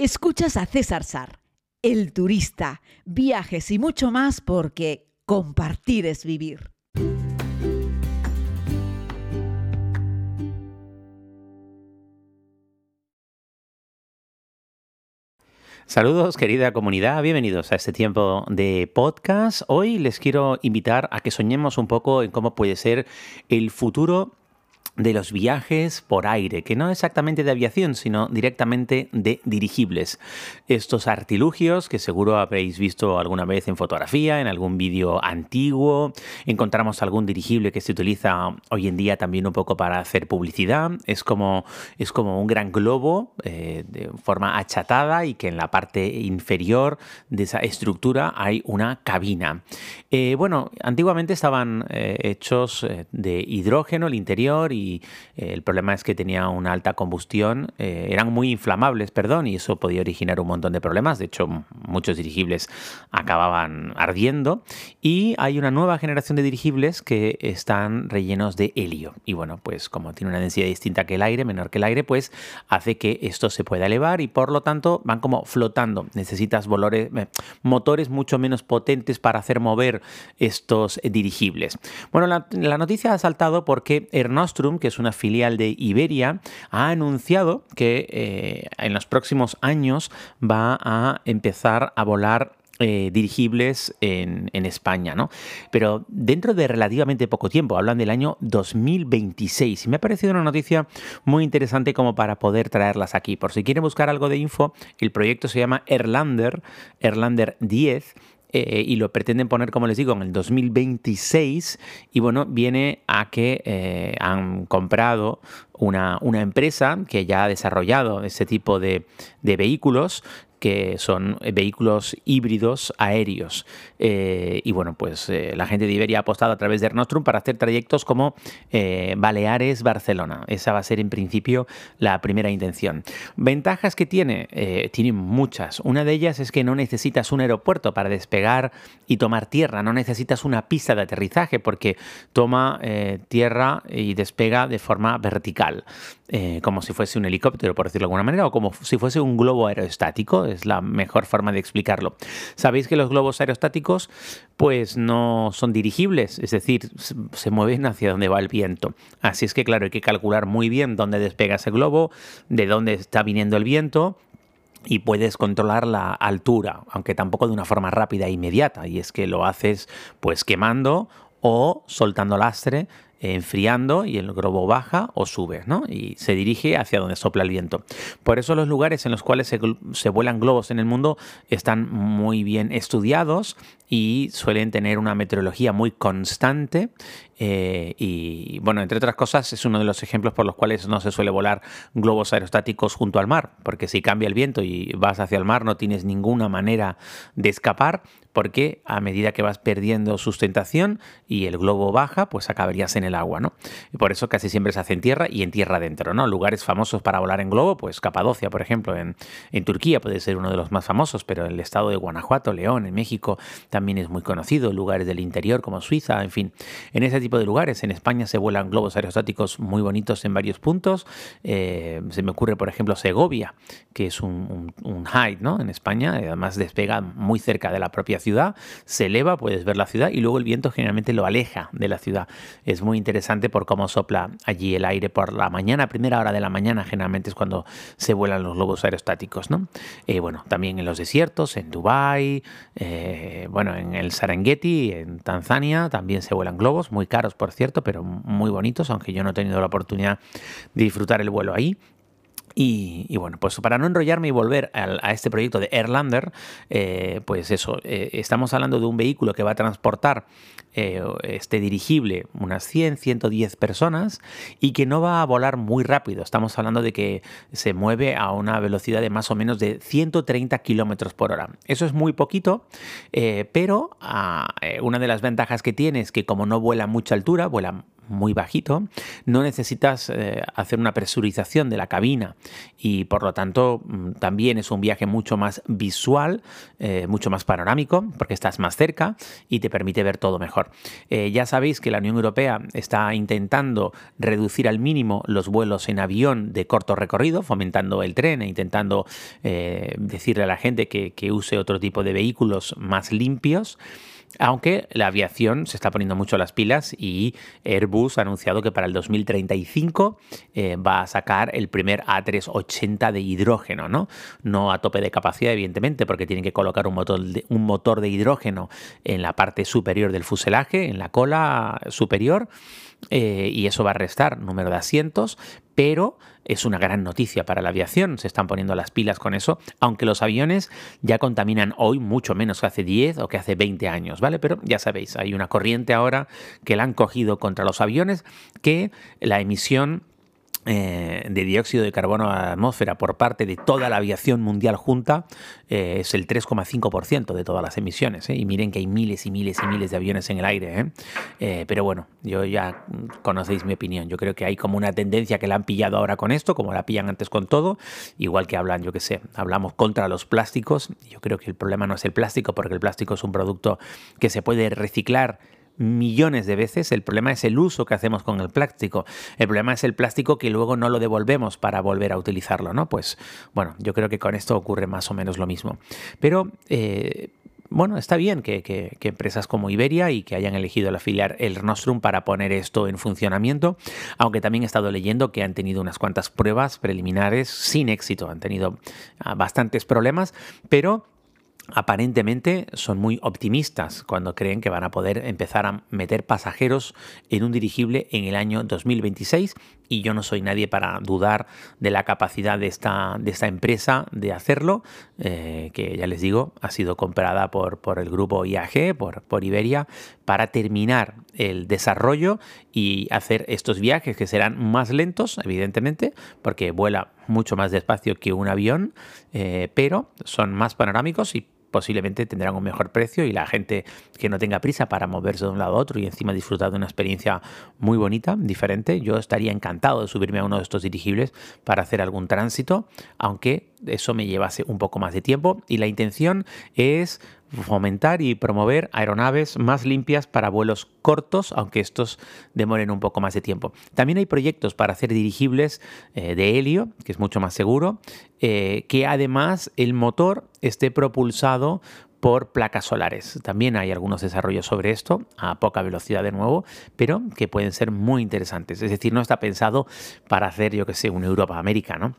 Escuchas a César Sar, el turista, viajes y mucho más porque compartir es vivir. Saludos querida comunidad, bienvenidos a este tiempo de podcast. Hoy les quiero invitar a que soñemos un poco en cómo puede ser el futuro de los viajes por aire, que no exactamente de aviación, sino directamente de dirigibles. Estos artilugios que seguro habréis visto alguna vez en fotografía, en algún vídeo antiguo, encontramos algún dirigible que se utiliza hoy en día también un poco para hacer publicidad, es como, es como un gran globo eh, de forma achatada y que en la parte inferior de esa estructura hay una cabina. Eh, bueno, antiguamente estaban eh, hechos de hidrógeno el interior y eh, el problema es que tenía una alta combustión, eh, eran muy inflamables, perdón, y eso podía originar un montón de problemas. De hecho, muchos dirigibles acababan ardiendo. Y hay una nueva generación de dirigibles que están rellenos de helio. Y bueno, pues como tiene una densidad distinta que el aire, menor que el aire, pues hace que esto se pueda elevar y por lo tanto van como flotando. Necesitas eh, motores mucho menos potentes para hacer mover estos dirigibles. Bueno, la, la noticia ha saltado porque Air Que es una filial de Iberia, ha anunciado que eh, en los próximos años va a empezar a volar eh, dirigibles en, España, ¿no? Pero dentro de relativamente poco tiempo, hablan del año 2026. Y me ha parecido una noticia muy interesante como para poder traerlas aquí. Por si quieren buscar algo de info, el proyecto se llama Erlander, Erlander 10 eh, y lo pretenden poner, como les digo, en el 2026 y bueno, viene a que eh, han comprado una, una, empresa que ya ha desarrollado ese tipo de, de vehículos que son eh, vehículos híbridos aéreos. Eh, y bueno, pues eh, la gente de Iberia ha apostado a través de Ernostrum para hacer trayectos como Baleares-Barcelona. Esa va a ser en principio la primera intención. Ventajas que tiene, tiene muchas. Una de ellas es que no necesitas un aeropuerto para despegar y tomar tierra, no necesitas una pista de aterrizaje porque toma tierra y despega de forma vertical. Eh, como si fuese un helicóptero, por decirlo de alguna manera, o como si fuese un globo aerostático, es la mejor forma de explicarlo. Sabéis que los globos aerostáticos pues no son dirigibles, es decir, se mueven hacia donde va el viento. Así es que claro, hay que calcular muy bien dónde despega ese globo, de dónde está viniendo el viento, y puedes controlar la altura, aunque tampoco de una forma rápida e inmediata, y es que lo haces pues quemando o soltando lastre enfriando y el globo baja o sube, ¿no? Y se dirige hacia donde sopla el viento. Por eso los lugares en los cuales se, vuelan globos en el mundo están muy bien estudiados y suelen tener una meteorología muy constante eh, y bueno, entre otras cosas es uno de los ejemplos por los cuales no se suele volar globos aerostáticos junto al mar, porque si cambia el viento y vas hacia el mar no tienes ninguna manera de escapar, porque a medida que vas perdiendo sustentación y el globo baja, pues acabarías en el agua, ¿no? Y por eso casi siempre se hace en tierra y en tierra adentro, ¿no? Lugares famosos para volar en globo, pues Capadocia, por ejemplo, en, Turquía puede ser uno de los más famosos, pero el estado de Guanajuato, León, en México también es muy conocido, lugares del interior como Suiza, en fin, en ese tipo de lugares. En España se vuelan globos aerostáticos muy bonitos en varios puntos. Eh, se me ocurre, por ejemplo, Segovia, que es un, un, height, ¿no? En España, además despega muy cerca de la propia ciudad, se eleva, puedes ver la ciudad y luego el viento generalmente lo aleja de la ciudad. Es muy interesante por cómo sopla allí el aire por la mañana, primera hora de la mañana, generalmente es cuando se vuelan los globos aerostáticos, ¿no? Eh, bueno, también en los desiertos, en Dubái, eh, bueno, en el Serengeti, en Tanzania, también se vuelan globos, muy caros por cierto, pero muy bonitos, aunque yo no he tenido la oportunidad de disfrutar el vuelo ahí. Y, bueno, pues para no enrollarme y volver a, este proyecto de Airlander, eh, pues eso, eh, estamos hablando de un vehículo que va a transportar eh, este dirigible unas 100, 110 personas y que no va a volar muy rápido. Estamos hablando de que se mueve a una velocidad de más o menos de 130 kilómetros por hora. Eso es muy poquito, pero ah, una de las ventajas que tiene es que como no vuela a mucha altura, vuela muy bajito, no necesitas eh, hacer una presurización de la cabina y por lo tanto mm, también es un viaje mucho más visual, eh, mucho más panorámico, porque estás más cerca y te permite ver todo mejor. Eh, ya sabéis que la Unión Europea está intentando reducir al mínimo los vuelos en avión de corto recorrido, fomentando el tren e intentando decirle a la gente que, que use otro tipo de vehículos más limpios. Aunque la aviación se está poniendo mucho las pilas y Airbus ha anunciado que para el 2035 eh, va a sacar el primer A380 de hidrógeno, ¿no? No a tope de capacidad, evidentemente, porque tienen que colocar un motor de, un motor de hidrógeno en la parte superior del fuselaje, en la cola superior. Eh, y eso va a restar número de asientos, pero es una gran noticia para la aviación, se están poniendo las pilas con eso, aunque los aviones ya contaminan hoy mucho menos que hace 10 o que hace 20 años, ¿vale? Pero ya sabéis, hay una corriente ahora que la han cogido contra los aviones que la emisión eh, de dióxido de carbono a la atmósfera por parte de toda la aviación mundial junta eh, es el 3,5% de todas las emisiones. ¿eh? Y miren que hay miles y miles y miles de aviones en el aire. pero bueno, yo ya conocéis mi opinión. Yo creo que hay como una tendencia que la han pillado ahora con esto, como la pillan antes con todo. Igual que hablan, yo qué sé, hablamos contra los plásticos. Yo creo que el problema no es el plástico, porque el plástico es un producto que se puede reciclar millones de veces. El problema es el uso que hacemos con el plástico. El problema es el plástico que luego no lo devolvemos para volver a utilizarlo, ¿no? Pues bueno, yo creo que con esto ocurre más o menos lo mismo. Pero eh, bueno, está bien que, empresas como Iberia y que hayan elegido la filial El Nostrum para poner esto en funcionamiento, aunque también he estado leyendo que han tenido unas cuantas pruebas preliminares sin éxito, han tenido ah, bastantes problemas, pero aparentemente son muy optimistas cuando creen que van a poder empezar a meter pasajeros en un dirigible en el año 2026 y yo no soy nadie para dudar de la capacidad de esta, de esta empresa de hacerlo, eh, que ya les digo, ha sido comprada por, por el grupo IAG, por, por Iberia, para terminar el desarrollo y hacer estos viajes que serán más lentos, evidentemente, porque vuela mucho más despacio que un avión, eh, pero son más panorámicos y posiblemente tendrán un mejor precio y la gente que no tenga prisa para moverse de un lado a otro y encima disfrutar de una experiencia muy bonita, diferente, yo estaría encantado de subirme a uno de estos dirigibles para hacer algún tránsito, aunque eso me llevase un poco más de tiempo. Y la intención es fomentar y promover aeronaves más limpias para vuelos cortos, aunque estos demoren un poco más de tiempo. También hay proyectos para hacer dirigibles eh, de helio, que es mucho más seguro, eh, que además el motor esté propulsado por placas solares. También hay algunos desarrollos sobre esto, a poca velocidad de nuevo, pero que pueden ser muy interesantes. Es decir, no está pensado para hacer, yo que sé, un Europa-América, ¿no?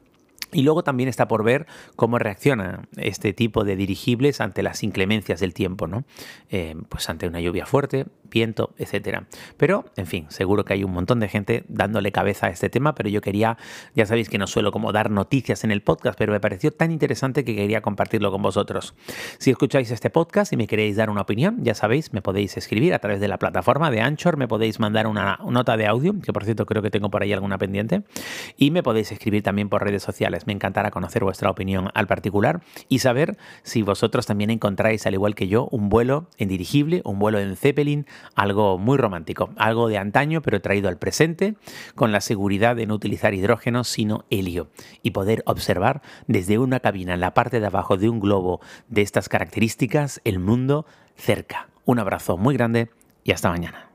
Y luego también está por ver cómo reacciona este tipo de dirigibles ante las inclemencias del tiempo, ¿no? Eh, pues ante una lluvia fuerte, viento, etcétera. Pero, en fin, seguro que hay un montón de gente dándole cabeza a este tema, pero yo quería, ya sabéis que no suelo como dar noticias en el podcast, pero me pareció tan interesante que quería compartirlo con vosotros. Si escucháis este podcast y me queréis dar una opinión, ya sabéis, me podéis escribir a través de la plataforma de Anchor, me podéis mandar una nota de audio, que por cierto creo que tengo por ahí alguna pendiente, y me podéis escribir también por redes sociales. Me encantará conocer vuestra opinión al particular y saber si vosotros también encontráis, al igual que yo, un vuelo en dirigible, un vuelo en Zeppelin, algo muy romántico, algo de antaño pero traído al presente, con la seguridad de no utilizar hidrógeno sino helio y poder observar desde una cabina en la parte de abajo de un globo de estas características el mundo cerca. Un abrazo muy grande y hasta mañana.